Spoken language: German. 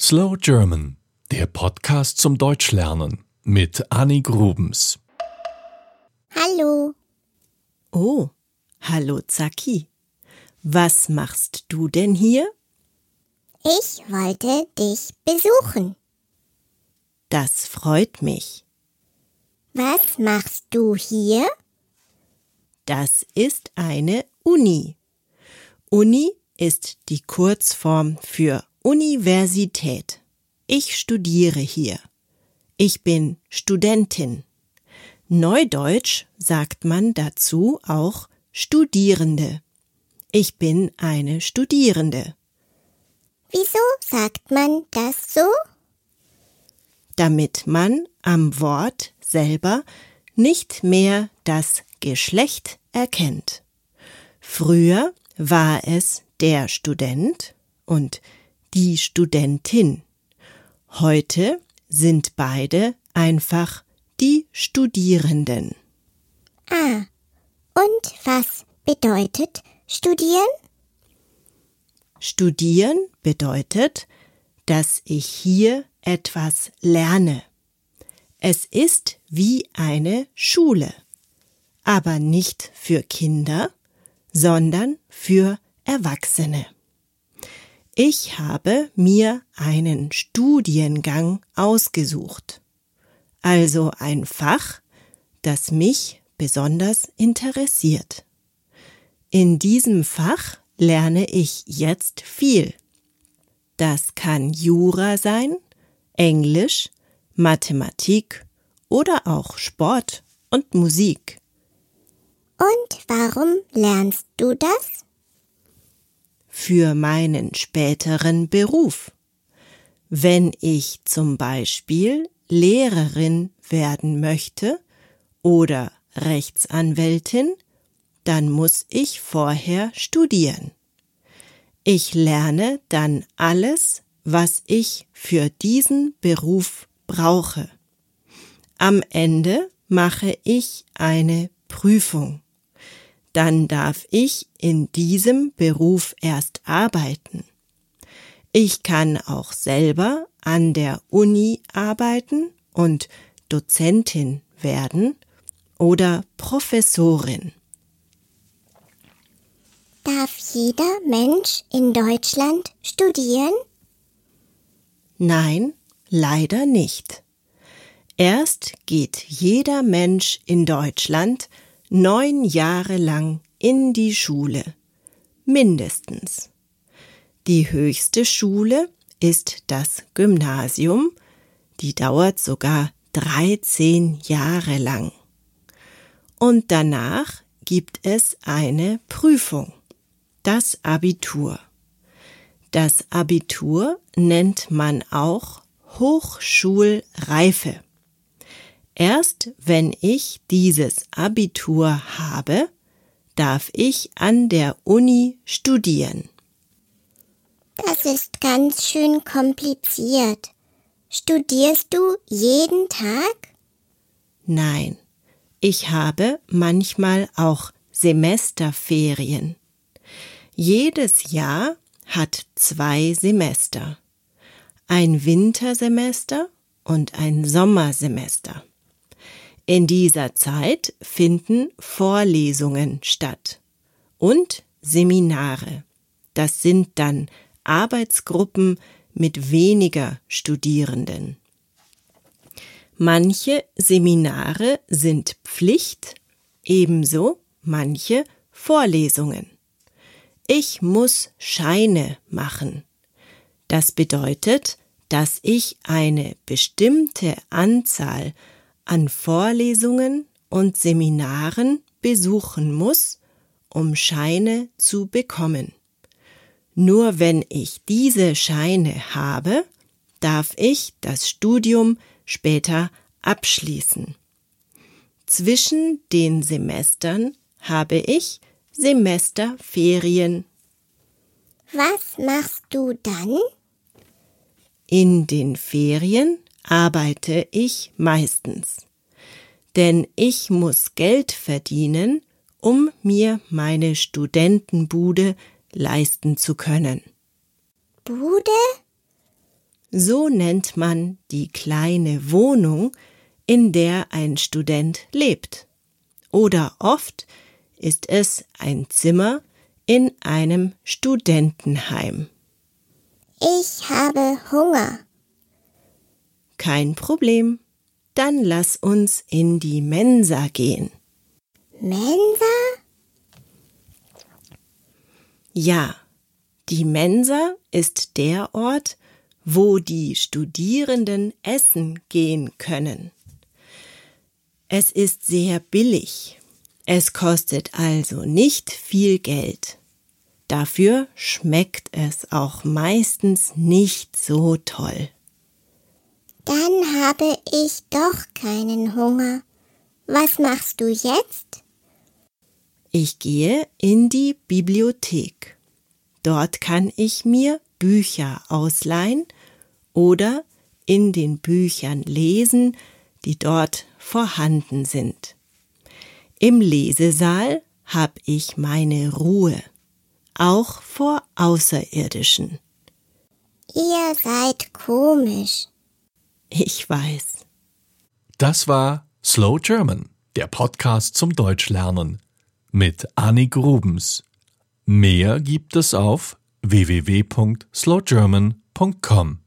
Slow German, der Podcast zum Deutschlernen mit Annie Grubens. Hallo, Oh, hallo Zaki. Was machst du denn hier? ich wollte dich besuchen. Das freut mich. Was machst du hier? Das ist eine Uni. Uni ist die Kurzform für Universität. Ich studiere hier. Ich bin Studentin. Neudeutsch sagt man dazu auch Studierende. Ich bin eine Studierende. Wieso sagt man das so? damit man am Wort selber nicht mehr das Geschlecht erkennt. Früher war es der Student und die Studentin. Heute sind beide einfach die Studierenden. Ah, und was bedeutet studieren? Studieren bedeutet, dass ich hier etwas lerne. Es ist wie eine Schule, aber nicht für Kinder, sondern für Erwachsene. Ich habe mir einen Studiengang ausgesucht, also ein Fach, das mich besonders interessiert. In diesem Fach lerne ich jetzt viel. Das kann Jura sein, Englisch, Mathematik oder auch Sport und Musik. Und warum lernst du das? Für meinen späteren Beruf. Wenn ich zum Beispiel Lehrerin werden möchte oder Rechtsanwältin, dann muss ich vorher studieren. Ich lerne dann alles, was ich für diesen Beruf brauche. Am Ende mache ich eine Prüfung. Dann darf ich in diesem Beruf erst arbeiten. Ich kann auch selber an der Uni arbeiten und Dozentin werden oder Professorin. Darf jeder Mensch in Deutschland studieren? Nein, leider nicht. Erst geht jeder Mensch in Deutschland neun Jahre lang in die Schule. Mindestens. Die höchste Schule ist das Gymnasium, die dauert sogar 13 Jahre lang. Und danach gibt es eine Prüfung, das Abitur. Das Abitur nennt man auch Hochschulreife. Erst wenn ich dieses Abitur habe, darf ich an der Uni studieren. Das ist ganz schön kompliziert. Studierst du jeden Tag? Nein, ich habe manchmal auch Semesterferien. Jedes Jahr hat zwei Semester. Ein Wintersemester und ein Sommersemester. In dieser Zeit finden Vorlesungen statt und Seminare. Das sind dann Arbeitsgruppen mit weniger Studierenden. Manche Seminare sind Pflicht, ebenso manche Vorlesungen. Ich muss Scheine machen. Das bedeutet, dass ich eine bestimmte Anzahl an Vorlesungen und Seminaren besuchen muss, um Scheine zu bekommen. Nur wenn ich diese Scheine habe, darf ich das Studium später abschließen. Zwischen den Semestern habe ich Semesterferien. Was machst du dann? In den Ferien arbeite ich meistens. Denn ich muss Geld verdienen, um mir meine Studentenbude leisten zu können. Bude? So nennt man die kleine Wohnung, in der ein Student lebt. Oder oft ist es ein Zimmer in einem Studentenheim. Ich habe Hunger. Kein Problem. Dann lass uns in die Mensa gehen. Mensa? Ja, die Mensa ist der Ort, wo die Studierenden essen gehen können. Es ist sehr billig. Es kostet also nicht viel Geld. Dafür schmeckt es auch meistens nicht so toll. Dann habe ich doch keinen Hunger. Was machst du jetzt? Ich gehe in die Bibliothek. Dort kann ich mir Bücher ausleihen oder in den Büchern lesen, die dort vorhanden sind. Im Lesesaal hab ich meine Ruhe, auch vor Außerirdischen. Ihr seid komisch. Ich weiß. Das war Slow German, der Podcast zum Deutschlernen mit Annie Grubens. Mehr gibt es auf www.slowgerman.com.